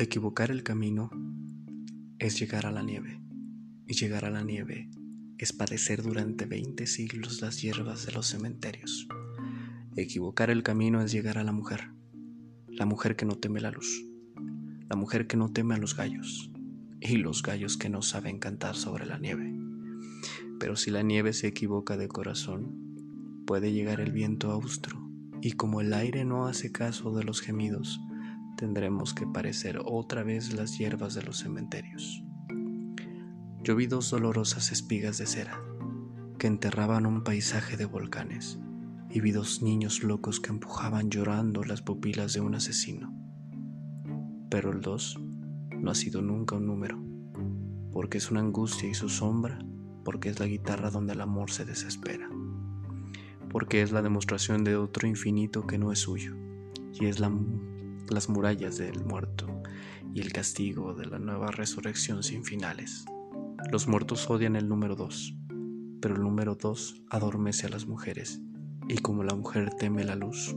Equivocar el camino es llegar a la nieve, y llegar a la nieve es padecer durante 20 siglos las hierbas de los cementerios. Equivocar el camino es llegar a la mujer, la mujer que no teme la luz, la mujer que no teme a los gallos, y los gallos que no saben cantar sobre la nieve. Pero si la nieve se equivoca de corazón, puede llegar el viento austro, y como el aire no hace caso de los gemidos, tendremos que parecer otra vez las hierbas de los cementerios. Yo vi dos dolorosas espigas de cera que enterraban un paisaje de volcanes y vi dos niños locos que empujaban llorando las pupilas de un asesino. Pero el dos no ha sido nunca un número, porque es una angustia y su sombra, porque es la guitarra donde el amor se desespera, porque es la demostración de otro infinito que no es suyo, y es la las murallas del muerto y el castigo de la nueva resurrección sin finales. Los muertos odian el número dos, pero el número dos adormece a las mujeres, y como la mujer teme la luz,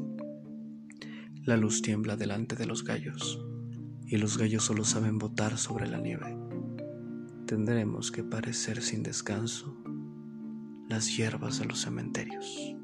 la luz tiembla delante de los gallos, y los gallos solo saben botar sobre la nieve. Tendremos que parecer sin descanso las hierbas de los cementerios.